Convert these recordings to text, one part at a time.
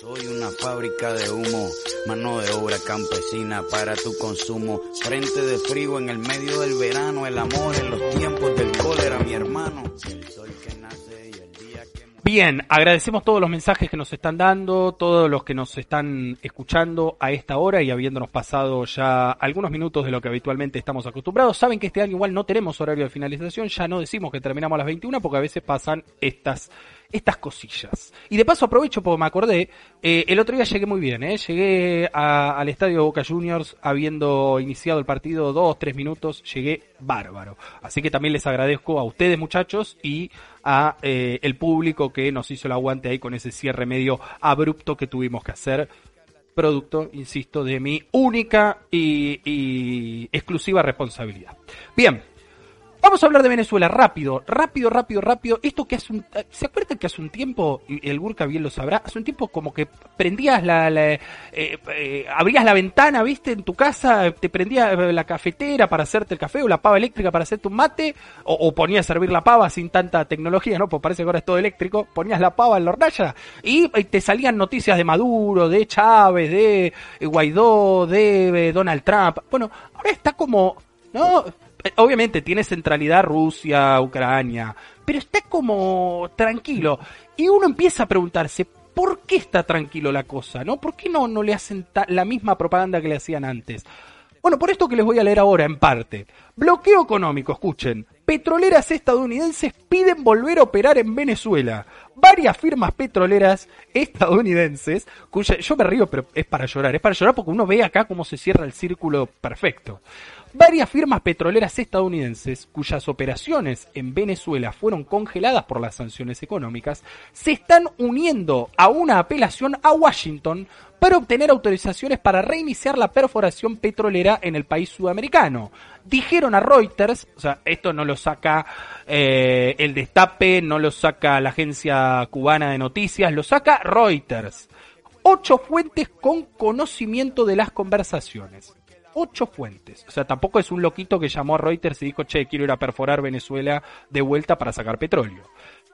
Soy una fábrica de humo, mano de obra campesina para tu consumo. Frente de frío en el medio del verano, el amor en los tiempos del cólera, mi hermano. El sol que nace y el día que Bien, agradecemos todos los mensajes que nos están dando, todos los que nos están escuchando a esta hora y habiéndonos pasado ya algunos minutos de lo que habitualmente estamos acostumbrados. Saben que este año igual no tenemos horario de finalización, ya no decimos que terminamos a las 21 porque a veces pasan estas estas cosillas. Y de paso aprovecho porque me acordé, eh, el otro día llegué muy bien, ¿eh? llegué al estadio Boca Juniors habiendo iniciado el partido dos, tres minutos, llegué bárbaro. Así que también les agradezco a ustedes muchachos y a eh, el público que nos hizo el aguante ahí con ese cierre medio abrupto que tuvimos que hacer. Producto, insisto, de mi única y exclusiva responsabilidad. Bien, Vamos a hablar de Venezuela rápido, rápido, rápido, rápido. Esto que hace un... ¿Se acuerdan que hace un tiempo, el Gurka bien lo sabrá, hace un tiempo como que prendías la... eh, eh, abrías la ventana, viste, en tu casa, te prendías eh, la cafetera para hacerte el café o la pava eléctrica para hacerte un mate, o, ponías a servir la pava sin tanta tecnología, ¿no? Pues parece que ahora es todo eléctrico, ponías la pava en la hornalla y, y te salían noticias de Maduro, de Chávez, de eh, Guaidó, de eh, Donald Trump. Bueno, ahora está como... ¿no? Eh, Obviamente tiene centralidad Rusia, Ucrania, pero está como tranquilo. Y uno empieza a preguntarse, ¿por qué está tranquilo la cosa? ¿No? ¿Por qué no, no le hacen la misma propaganda que le hacían antes? Bueno, por esto que les voy a leer ahora en parte. Bloqueo económico, escuchen. Petroleras estadounidenses piden volver a operar en Venezuela. Varias firmas petroleras estadounidenses, cuya yo me río, pero es para llorar, es para llorar porque uno ve acá cómo se cierra el círculo perfecto. Varias firmas petroleras estadounidenses, cuyas operaciones en Venezuela fueron congeladas por las sanciones económicas, se están uniendo a una apelación a Washington para obtener autorizaciones para reiniciar la perforación petrolera en el país sudamericano. Dijeron a Reuters, o sea, esto no lo saca eh, el Destape, no lo saca la agencia cubana de noticias, lo saca Reuters. Ocho fuentes con conocimiento de las conversaciones. Ocho fuentes. O sea, tampoco es un loquito que llamó a Reuters y dijo, che, quiero ir a perforar Venezuela de vuelta para sacar petróleo.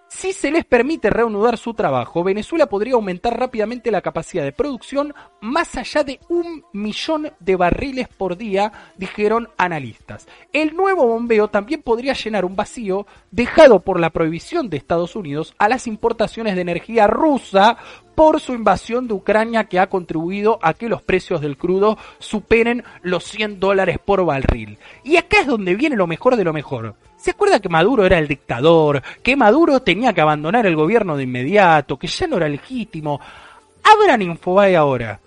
Si se les permite reanudar su trabajo, Venezuela podría aumentar rápidamente la capacidad de producción más allá de un millón de barriles por día, dijeron analistas. El nuevo bombeo también podría llenar un vacío dejado por la prohibición de Estados Unidos a las importaciones de energía rusa por su invasión de Ucrania que ha contribuido a que los precios del crudo superen los 100 dólares por barril. Y acá es donde viene lo mejor de lo mejor. ¿Se acuerda que Maduro era el dictador? Que Maduro tenía que abandonar el gobierno de inmediato, que ya no era legítimo. Abran Infobae ahora.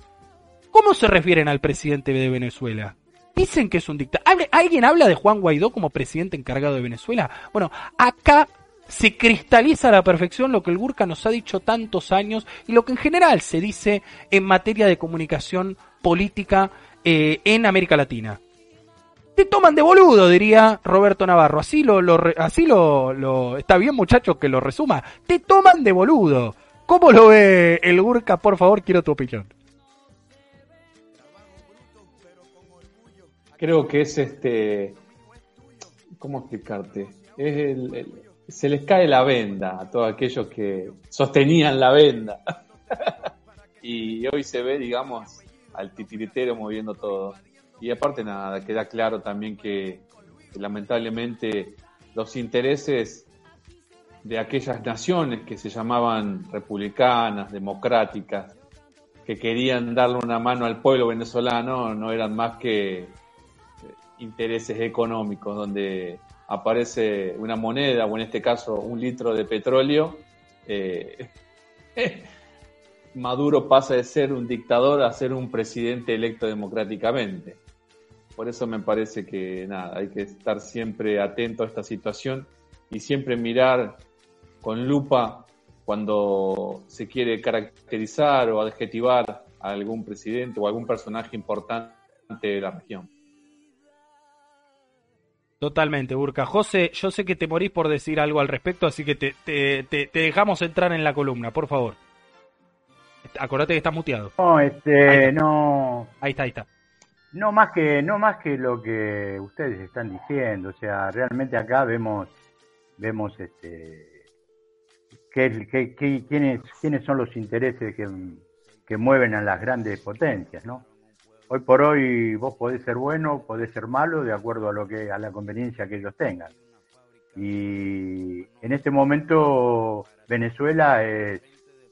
¿Cómo se refieren al presidente de Venezuela? Dicen que es un dictador. ¿Alguien habla de Juan Guaidó como presidente encargado de Venezuela? Bueno, acá se cristaliza a la perfección lo que el Gurka nos ha dicho tantos años y lo que en general se dice en materia de comunicación política eh, en América Latina. Te toman de boludo, diría Roberto Navarro. Así lo, lo así lo, está bien, muchachos, que lo resuma. Te toman de boludo. ¿Cómo lo ve el Gurka? Por favor, quiero tu opinión. Creo que es este. ¿Cómo explicarte? Es el- se les cae la venda a todos aquellos que sostenían la venda. y hoy se ve, digamos, al titiritero moviendo todo. Y aparte, nada, queda claro también que, lamentablemente los intereses de aquellas naciones que se llamaban republicanas, democráticas, que querían darle una mano al pueblo venezolano, no eran más que intereses económicos, donde aparece una moneda, o en este caso un litro de petróleo, eh, Maduro pasa de ser un dictador a ser un presidente electo democráticamente. Por eso me parece que nada, hay que estar siempre atento a esta situación y siempre mirar con lupa cuando se quiere caracterizar o adjetivar a algún presidente o algún personaje importante de la región. Totalmente, Burka. José, yo sé que te morís por decir algo al respecto, así que te, te, te, te dejamos entrar en la columna, por favor. Acordate que estás muteado. No, este, no, Ahí está, ahí está. no más que, no más que lo que ustedes están diciendo, o sea, realmente acá vemos, vemos este, qué, qué- qué- quiénes, quiénes son los intereses que, que mueven a las grandes potencias, ¿no? Hoy por hoy vos podés ser bueno, podés ser malo, de acuerdo a lo que a la conveniencia que ellos tengan. Y en este momento Venezuela es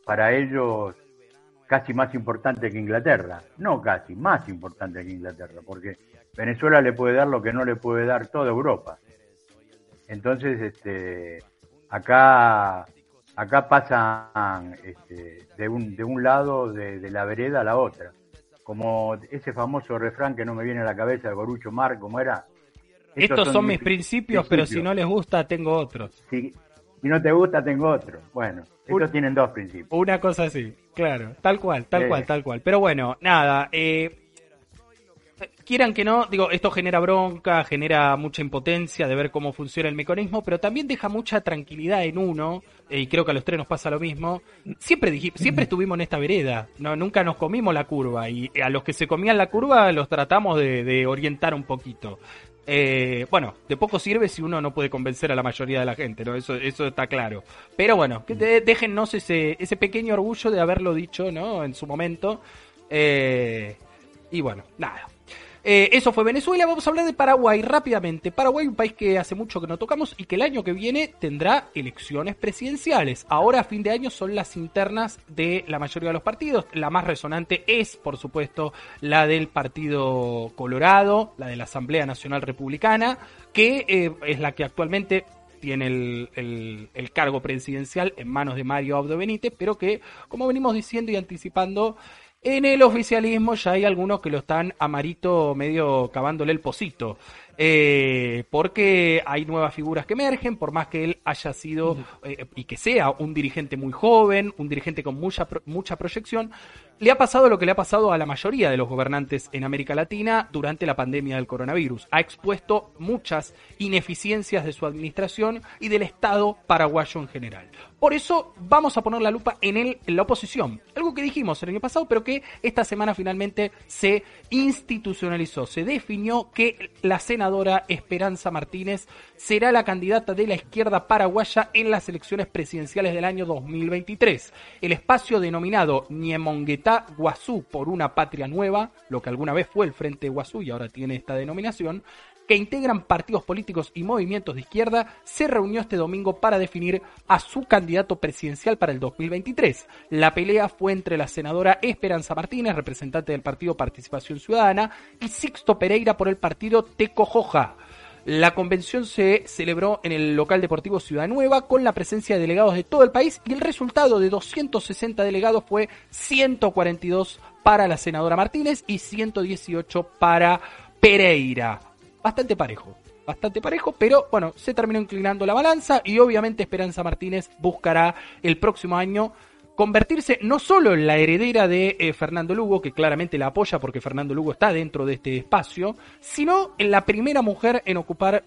para ellos casi más importante que Inglaterra. No casi, más importante que Inglaterra, porque Venezuela le puede dar lo que no le puede dar toda Europa. Entonces, este, acá, acá pasan este, de, un, de un lado de, la vereda a la otra. Como ese famoso refrán que no me viene a la cabeza, de Gorucho Mar, como era. Estos, son, mis principios, pero si no les gusta, tengo otros. Si, si no te gusta, tengo otro. Bueno, estos tienen dos principios. Una cosa así, claro, tal cual, tal cual, tal cual. Pero bueno, nada, eh, quieran que no, digo, esto genera bronca, genera mucha impotencia de ver cómo funciona el mecanismo, pero también deja mucha tranquilidad en uno, y creo que a los tres nos pasa lo mismo. Siempre dijimos, siempre estuvimos en esta vereda, no, nunca nos comimos la curva, y a los que se comían la curva los tratamos de, orientar un poquito. Eh, bueno, de poco sirve si uno no puede convencer a la mayoría de la gente, ¿no? Eso, eso está claro. Pero bueno, que déjennos ese, ese pequeño orgullo de haberlo dicho, ¿no? En su momento. Eh, y bueno, nada. Eh, eso fue Venezuela. Vamos a hablar de Paraguay rápidamente. Paraguay, un país que hace mucho que no tocamos y que el año que viene tendrá elecciones presidenciales. Ahora, a fin de año, son las internas de la mayoría de los partidos. La más resonante es, por supuesto, la del Partido Colorado, la de la Asamblea Nacional Republicana, que eh, es la que actualmente tiene el, el, cargo presidencial en manos de Mario Abdo Benítez, pero que, como venimos diciendo y anticipando, en el oficialismo ya hay algunos que lo están amarito medio cavándole el pocito. Eh, porque hay nuevas figuras que emergen, por más que él haya sido eh, y que sea un dirigente muy joven, un dirigente con mucha, mucha proyección, le ha pasado lo que le ha pasado a la mayoría de los gobernantes en América Latina durante la pandemia del coronavirus. Ha expuesto muchas ineficiencias de su administración y del Estado paraguayo en general. Por eso vamos a poner la lupa en él, en la oposición. Algo que dijimos el año pasado, pero que esta semana finalmente se institucionalizó. Se definió que la Esperanza Martínez será la candidata de la izquierda paraguaya en las elecciones presidenciales del año 2023. El espacio denominado Niemonguetá Guazú por una patria nueva, lo que alguna vez fue el Frente Guazú y ahora tiene esta denominación, que integran partidos políticos y movimientos de izquierda, se reunió este domingo para definir a su candidato presidencial para el 2023. La pelea fue entre la senadora Esperanza Martínez, representante del partido Participación Ciudadana, y Sixto Pereira por el partido Tecojoja. La convención se celebró en el local deportivo Ciudad Nueva con la presencia de delegados de todo el país y el resultado de 260 delegados fue 142 para la senadora Martínez y 118 para Pereira bastante parejo. Bastante parejo, pero bueno, se terminó inclinando la balanza y obviamente Esperanza Martínez buscará el próximo año convertirse no solo en la heredera de eh, Fernando Lugo, que claramente la apoya porque Fernando Lugo está dentro de este espacio, sino en la primera mujer en ocupar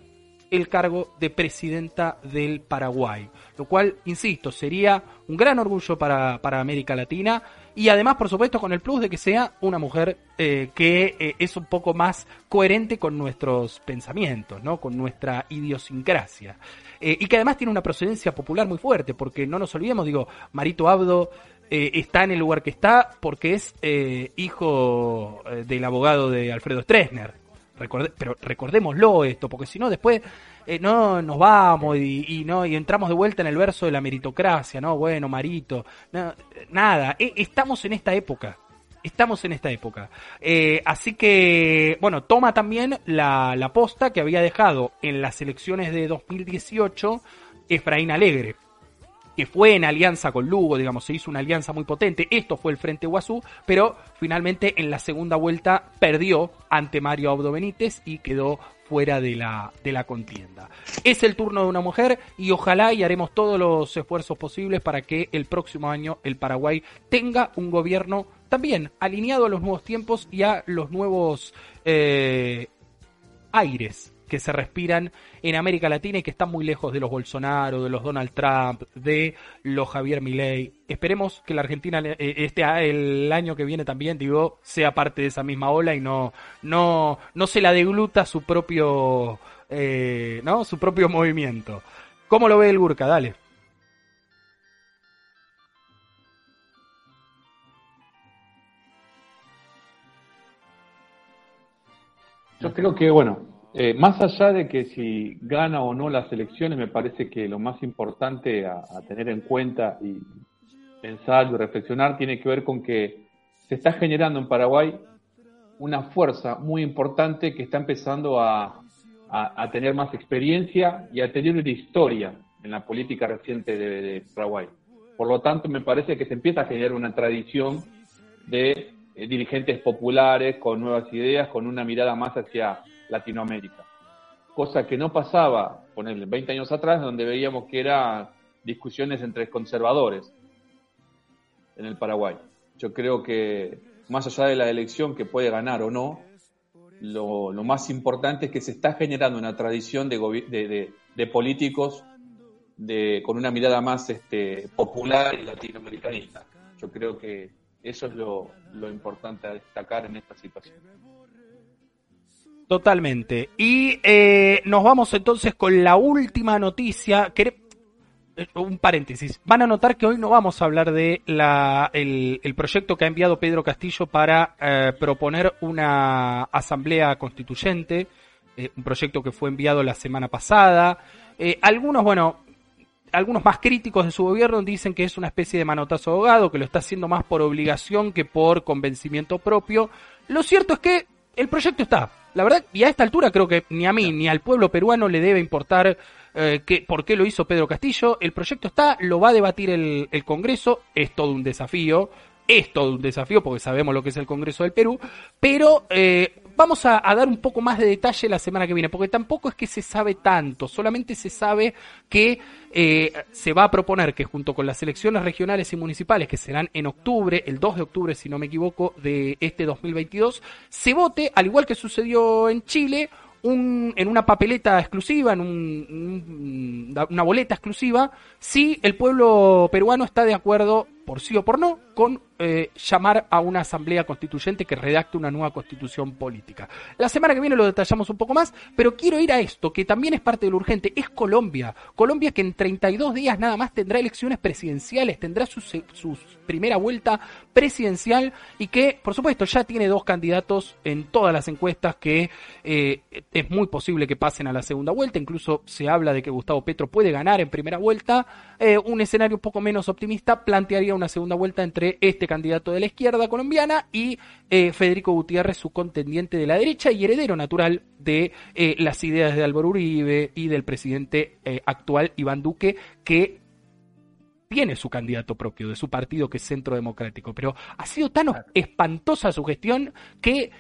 el cargo de presidenta del Paraguay. Lo cual, insisto, sería un gran orgullo para, para América Latina y además, por supuesto, con el plus de que sea una mujer eh, que eh, es un poco más coherente con nuestros pensamientos, ¿no? con nuestra idiosincrasia. Eh, y que además tiene una procedencia popular muy fuerte, porque no nos olvidemos, digo, Marito Abdo está en el lugar que está porque es hijo del abogado de Alfredo Stresner pero recordémoslo esto, porque si no después eh, no nos vamos y, no y entramos de vuelta en el verso de la meritocracia, no, bueno, Marito, nada, e, estamos en esta época. Estamos en esta época. Eh, así que, bueno, toma también la, la posta que había dejado en las elecciones de 2018 Efraín Alegre que fue en alianza con Lugo, digamos, se hizo una alianza muy potente. Esto fue el Frente Guazú, pero finalmente en la segunda vuelta perdió ante Mario Abdo Benítez y quedó fuera de la, de la contienda. Es el turno de una mujer y ojalá y haremos todos los esfuerzos posibles para que el próximo año el Paraguay tenga un gobierno también alineado a los nuevos tiempos y a los nuevos eh, aires que se respiran en América Latina y que están muy lejos de los Bolsonaro, de los Donald Trump, de los Javier Milei. Esperemos que la Argentina eh, este el año que viene también, digo, sea parte de esa misma ola y no no no se la degluta su propio eh, no su propio movimiento. ¿Cómo lo ve el Burka? Dale. Yo creo que, bueno, eh, más allá de que si gana o no las elecciones, me parece que lo más importante a, tener en cuenta y pensar y reflexionar tiene que ver con que se está generando en Paraguay una fuerza muy importante que está empezando a, a, tener más experiencia y a tener una historia en la política reciente de, Paraguay. Por lo tanto, me parece que se empieza a generar una tradición de eh, dirigentes populares con nuevas ideas, con una mirada más hacia Latinoamérica. Cosa que no pasaba, ponerle 20 años atrás, donde veíamos que eran discusiones entre conservadores en el Paraguay. Yo creo que más allá de la elección que puede ganar o no, lo, más importante es que se está generando una tradición de, de, políticos de, con una mirada más este, popular y latinoamericanista. Yo creo que eso es lo, lo importante a destacar en esta situación. Totalmente. Y eh, nos vamos entonces con la última noticia. Eh, un paréntesis. Van a notar que hoy no vamos a hablar de la, el, proyecto que ha enviado Pedro Castillo para eh, proponer una asamblea constituyente, un proyecto que fue enviado la semana pasada. algunos, bueno, algunos más críticos de su gobierno dicen que es una especie de manotazo ahogado, que lo está haciendo más por obligación que por convencimiento propio. Lo cierto es que el proyecto está. La verdad, y a esta altura creo que ni a mí ni al pueblo peruano le debe importar eh, por qué lo hizo Pedro Castillo. El proyecto está, lo va a debatir el, el Congreso, es todo un desafío, es todo un desafío porque sabemos lo que es el Congreso del Perú, pero eh, vamos a, dar un poco más de detalle la semana que viene, porque tampoco es que se sabe tanto, solamente se sabe que eh, se va a proponer que junto con las elecciones regionales y municipales, que serán en octubre, el 2 de octubre si no me equivoco, de este 2022, se vote, al igual que sucedió en Chile, un, en una papeleta exclusiva, en un, una boleta exclusiva, si el pueblo peruano está de acuerdo, por sí o por no, con eh, llamar a una asamblea constituyente que redacte una nueva constitución política. La semana que viene lo detallamos un poco más, pero quiero ir a esto, que también es parte de lo urgente, es Colombia. Colombia que en 32 días nada más tendrá elecciones presidenciales, tendrá su, primera vuelta presidencial y que, por supuesto, ya tiene dos candidatos en todas las encuestas que eh, es muy posible que pasen a la segunda vuelta, incluso se habla de que Gustavo Petro puede ganar en primera vuelta. Eh, un escenario un poco menos optimista plantearía una segunda vuelta entre este candidato de la izquierda colombiana, y eh, Federico Gutiérrez, su contendiente de la derecha y heredero natural de eh, las ideas de Álvaro Uribe y del presidente eh, actual Iván Duque, que tiene su candidato propio de su partido que es Centro Democrático, pero ha sido tan espantosa su gestión que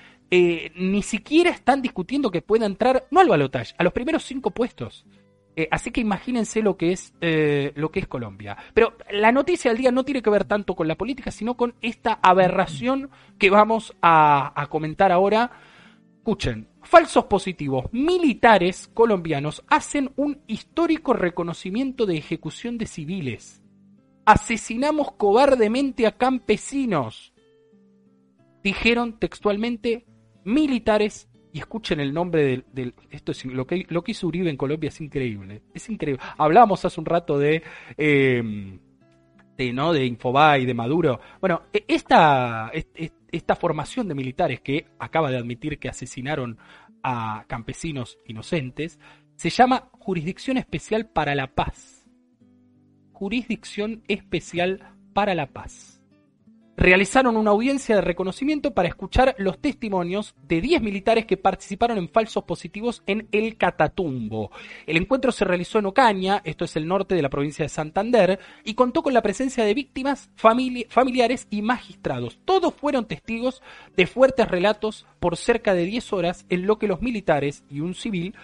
ni siquiera están discutiendo que pueda entrar, no al balotaje, a los primeros cinco puestos. Eh, así que imagínense lo que es eh, lo que es Colombia. Pero la noticia del día no tiene que ver tanto con la política, sino con esta aberración que vamos a, comentar ahora. Escuchen, falsos positivos militares colombianos hacen un histórico reconocimiento de ejecución de civiles. Asesinamos cobardemente a campesinos. Dijeron textualmente militares y escuchen el nombre del, esto es lo que lo que hizo Uribe en Colombia es increíble es increíble. Hablábamos hace un rato de em, no de Infobay de Maduro. Bueno e, esta esta formación de militares que acaba de admitir que asesinaron a campesinos inocentes se llama jurisdicción especial para la paz. Jurisdicción especial para la paz realizaron una audiencia de reconocimiento para escuchar los testimonios de 10 militares que participaron en falsos positivos en El Catatumbo. El encuentro se realizó en Ocaña, esto es el norte de la provincia de Santander, y contó con la presencia de víctimas, familiares y magistrados. Todos fueron testigos de fuertes relatos por cerca de 10 horas en lo que los militares y un civil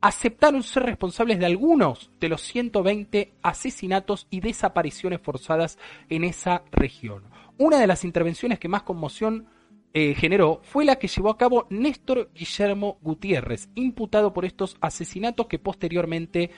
aceptaron ser responsables de algunos de los 120 asesinatos y desapariciones forzadas en esa región. Una de las intervenciones que más conmoción eh, generó fue la que llevó a cabo Néstor Guillermo Gutiérrez, imputado por estos asesinatos que posteriormente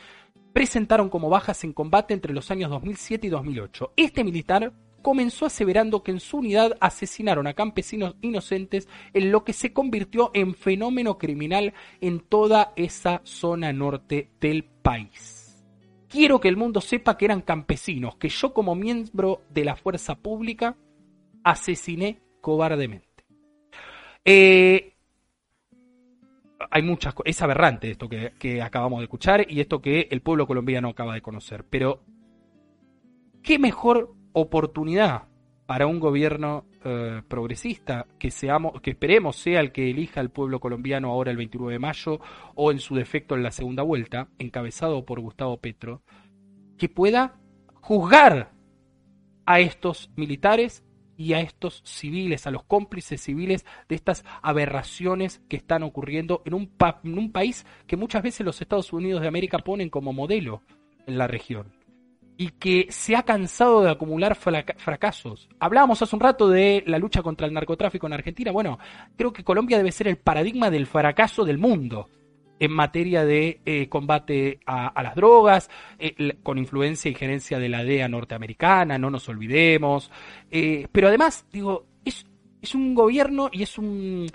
presentaron como bajas en combate entre los años 2007 y 2008. Este militar comenzó aseverando que en su unidad asesinaron a campesinos inocentes en lo que se convirtió en fenómeno criminal en toda esa zona norte del país. Quiero que el mundo sepa que eran campesinos, que yo como miembro de la fuerza pública asesiné cobardemente. Eh, hay muchas es aberrante esto que, acabamos de escuchar y esto que el pueblo colombiano acaba de conocer. Pero, ¿qué mejor oportunidad para un gobierno eh, progresista que seamos, que esperemos sea el que elija el pueblo colombiano ahora el 29 de mayo o en su defecto en la segunda vuelta, encabezado por Gustavo Petro, que pueda juzgar a estos militares y a estos civiles, a los cómplices civiles de estas aberraciones que están ocurriendo en un, país que muchas veces los Estados Unidos de América ponen como modelo en la región y que se ha cansado de acumular fracasos. Hablábamos hace un rato de la lucha contra el narcotráfico en Argentina. Bueno, creo que Colombia debe ser el paradigma del fracaso del mundo en materia de eh, combate a, las drogas, eh, con influencia y gerencia de la DEA norteamericana, no nos olvidemos. Eh, pero además, digo, es, es un gobierno y es un,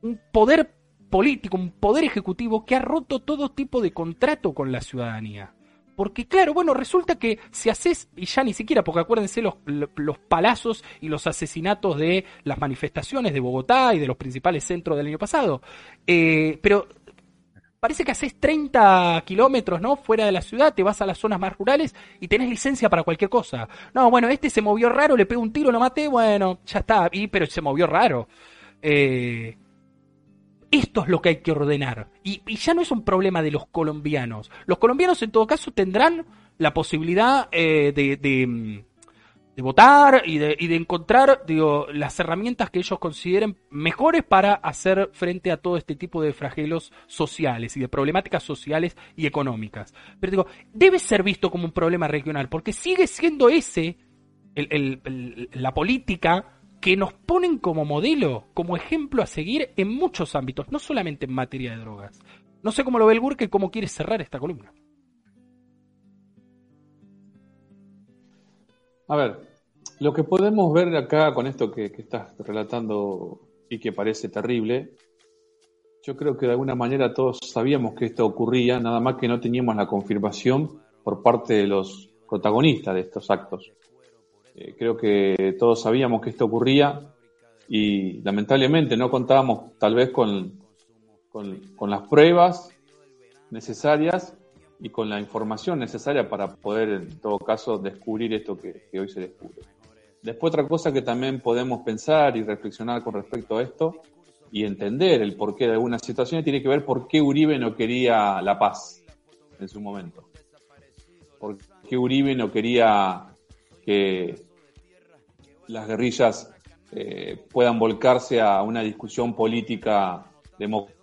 un poder político, un poder ejecutivo que ha roto todo tipo de contrato con la ciudadanía. Porque claro, bueno, resulta que si haces, y ya ni siquiera, porque acuérdense los, los palazos y los asesinatos de las manifestaciones de Bogotá y de los principales centros del año pasado, pero parece que haces 30 kilómetros, ¿no? Fuera de la ciudad, te vas a las zonas más rurales y tenés licencia para cualquier cosa. No, bueno, este se movió raro, le pego un tiro, lo maté, bueno, ya está, y, pero se movió raro. Eh, esto es lo que hay que ordenar. Y, ya no es un problema de los colombianos. Los colombianos en todo caso tendrán la posibilidad eh, de, mm, votar y de, y de encontrar digo, las herramientas que ellos consideren mejores para hacer frente a todo este tipo de fragelos sociales y de problemáticas sociales y económicas. Pero digo, debe ser visto como un problema regional, porque sigue siendo ese la política que nos ponen como modelo, como ejemplo a seguir en muchos ámbitos, no solamente en materia de drogas. No sé cómo lo ve el Gurke, cómo quiere cerrar esta columna. A ver, lo que podemos ver acá con esto que, estás relatando y que parece terrible, yo creo que de alguna manera todos sabíamos que esto ocurría, nada más que no teníamos la confirmación por parte de los protagonistas de estos actos. Eh, creo que todos sabíamos que esto ocurría y lamentablemente no contábamos tal vez con, con, las pruebas necesarias y con la información necesaria para poder en todo caso descubrir esto que, hoy se descubre. Después otra cosa que también podemos pensar y reflexionar con respecto a esto y entender el porqué de algunas situaciones tiene que ver por qué Uribe no quería la paz en su momento. Por qué Uribe no quería que las guerrillas eh, puedan volcarse a una discusión política democrática.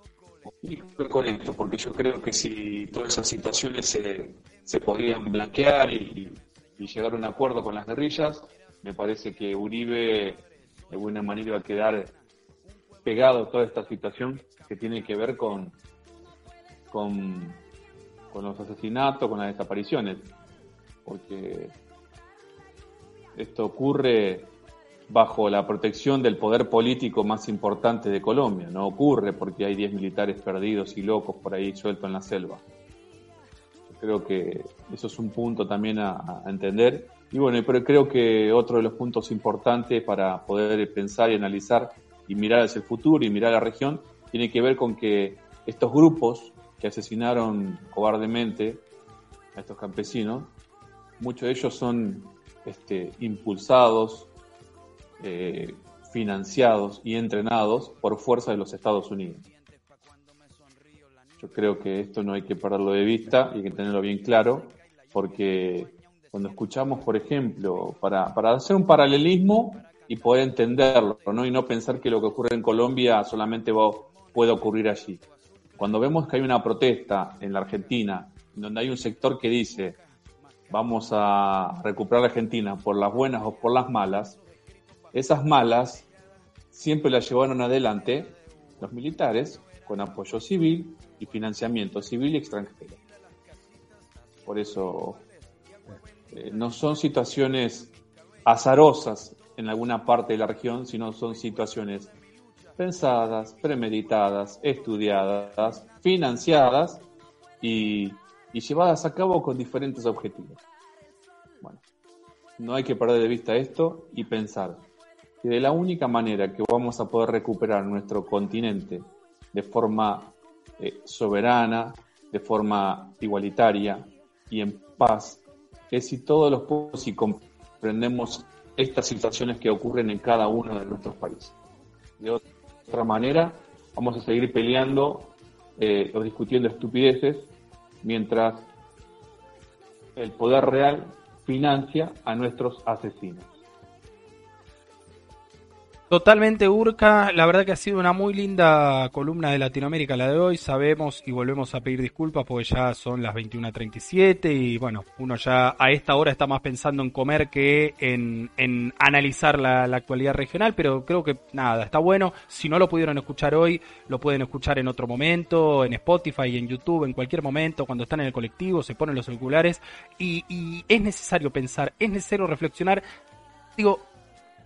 con esto, porque yo creo que si todas esas situaciones se, se podrían blanquear y, llegar a un acuerdo con las guerrillas, me parece que Uribe de alguna manera va a quedar pegado a toda esta situación que tiene que ver con, con, los asesinatos, con las desapariciones, porque esto ocurre bajo la protección del poder político más importante de Colombia. No ocurre porque hay 10 militares perdidos y locos por ahí sueltos en la selva. Creo que eso es un punto también a, entender. Y bueno, pero creo que otro de los puntos importantes para poder pensar y analizar y mirar hacia el futuro y mirar a la región tiene que ver con que estos grupos que asesinaron cobardemente a estos campesinos, muchos de ellos son este, impulsados, eh, financiados y entrenados por fuerza de los Estados Unidos. Yo creo que esto no hay que perderlo de vista y hay que tenerlo bien claro, porque cuando escuchamos, por ejemplo, para, hacer un paralelismo y poder entenderlo, ¿no? y no pensar que lo que ocurre en Colombia solamente puede ocurrir allí. Cuando vemos que hay una protesta en la Argentina, donde hay un sector que dice vamos a recuperar Argentina por las buenas o por las malas, esas malas siempre las llevaron adelante los militares con apoyo civil y financiamiento civil y extranjero. Por eso eh, no son situaciones azarosas en alguna parte de la región, sino son situaciones pensadas, premeditadas, estudiadas, financiadas y y llevadas a cabo con diferentes objetivos. Bueno, no hay que perder de vista esto y pensar que de la única manera que vamos a poder recuperar nuestro continente de forma eh, soberana, de forma igualitaria y en paz, es si todos los pueblos y comprendemos estas situaciones que ocurren en cada uno de nuestros países. De otra manera, vamos a seguir peleando eh, o discutiendo estupideces mientras el poder real financia a nuestros asesinos. Totalmente Urca, la verdad que ha sido una muy linda columna de Latinoamérica la de hoy, sabemos y volvemos a pedir disculpas porque ya son las 21.37 y bueno, uno ya a esta hora está más pensando en comer que en, en analizar la, la, actualidad regional, pero creo que nada, está bueno, si no lo pudieron escuchar hoy, lo pueden escuchar en otro momento, en Spotify, en YouTube, en cualquier momento, cuando están en el colectivo, se ponen los celulares y, y es necesario pensar, es necesario reflexionar, digo,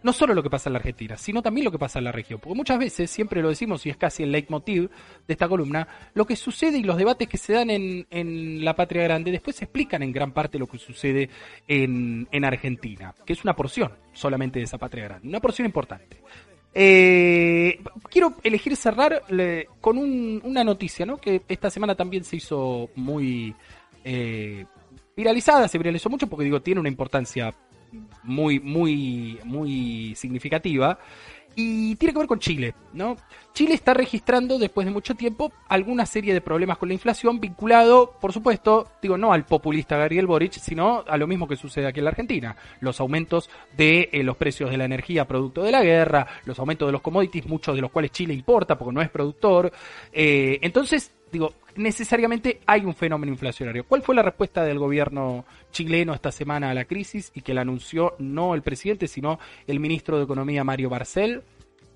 no solo lo que pasa en la Argentina, sino también lo que pasa en la región. Porque muchas veces, siempre lo decimos y es casi el leitmotiv de esta columna, lo que sucede y los debates que se dan en, en la patria grande después explican en gran parte lo que sucede en, en Argentina, que es una porción solamente de esa patria grande, una porción importante. Eh, quiero elegir cerrar le, con un, una noticia, ¿no? Que esta semana también se hizo muy eh, viralizada, se viralizó mucho porque digo, tiene una importancia muy, muy, muy significativa. Y tiene que ver con Chile, ¿no? Chile está registrando después de mucho tiempo alguna serie de problemas con la inflación vinculado, por supuesto, digo, no al populista Gabriel Boric, sino a lo mismo que sucede aquí en la Argentina. Los aumentos de eh, los precios de la energía producto de la guerra, los aumentos de los commodities, muchos de los cuales Chile importa porque no es productor. Eh, entonces, digo, necesariamente hay un fenómeno inflacionario. ¿Cuál fue la respuesta del gobierno chileno esta semana a la crisis y que la anunció no el presidente, sino el ministro de Economía Mario Barcel?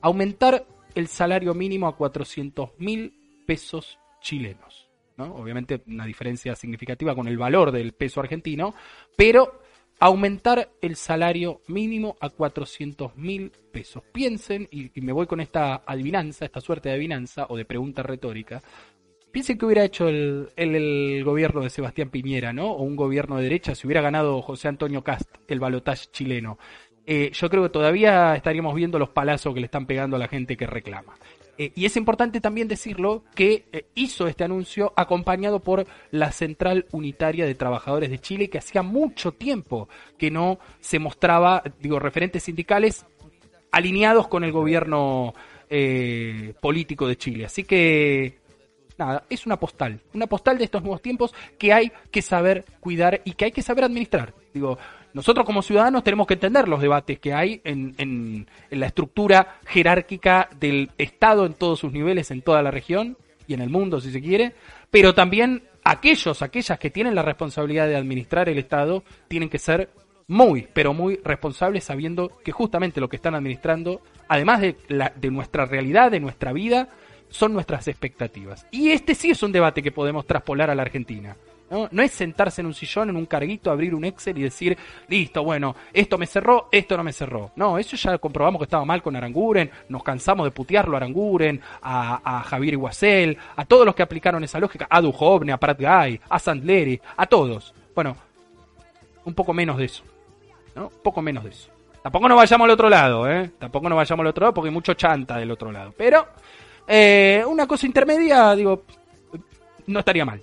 Aumentar el salario mínimo a 400 mil pesos chilenos. ¿no? Obviamente una diferencia significativa con el valor del peso argentino, pero aumentar el salario mínimo a 400 mil pesos. Piensen, y, y, me voy con esta adivinanza, esta suerte de adivinanza o de pregunta retórica, Piensen que hubiera hecho el, el, gobierno de Sebastián Piñera, ¿no? O un gobierno de derecha, si hubiera ganado José Antonio Cast, el balotaje chileno. Eh, yo creo que todavía estaríamos viendo los palazos que le están pegando a la gente que reclama. Eh, y es importante también decirlo que eh, hizo este anuncio acompañado por la Central Unitaria de Trabajadores de Chile, que hacía mucho tiempo que no se mostraba, digo, referentes sindicales alineados con el gobierno político de Chile. Así que nada, es una postal, una postal de estos nuevos tiempos que hay que saber cuidar y que hay que saber administrar. Digo, nosotros como ciudadanos tenemos que entender los debates que hay en, en, en, la estructura jerárquica del Estado en todos sus niveles, en toda la región y en el mundo, si se quiere, pero también aquellos, aquellas que tienen la responsabilidad de administrar el Estado, tienen que ser muy, pero muy responsables sabiendo que justamente lo que están administrando, además de, la, de nuestra realidad, de nuestra vida, son nuestras expectativas. Y este sí es un debate que podemos traspolar a la Argentina. ¿no? no es sentarse en un sillón, en un carguito, abrir un Excel y decir, listo, bueno, esto me cerró, esto no me cerró. No, eso ya comprobamos que estaba mal con Aranguren, nos cansamos de putearlo a Aranguren, a, a Javier Iguacel, a todos los que aplicaron esa lógica, a Duhovne, a Pratt Guy, a Sandleri, a todos. Bueno, un poco menos de eso. ¿no? Un poco menos de eso. Tampoco nos vayamos al otro lado, ¿eh? Tampoco nos vayamos al otro lado porque hay mucho chanta del otro lado. Pero eh, una cosa intermedia, digo, no estaría mal.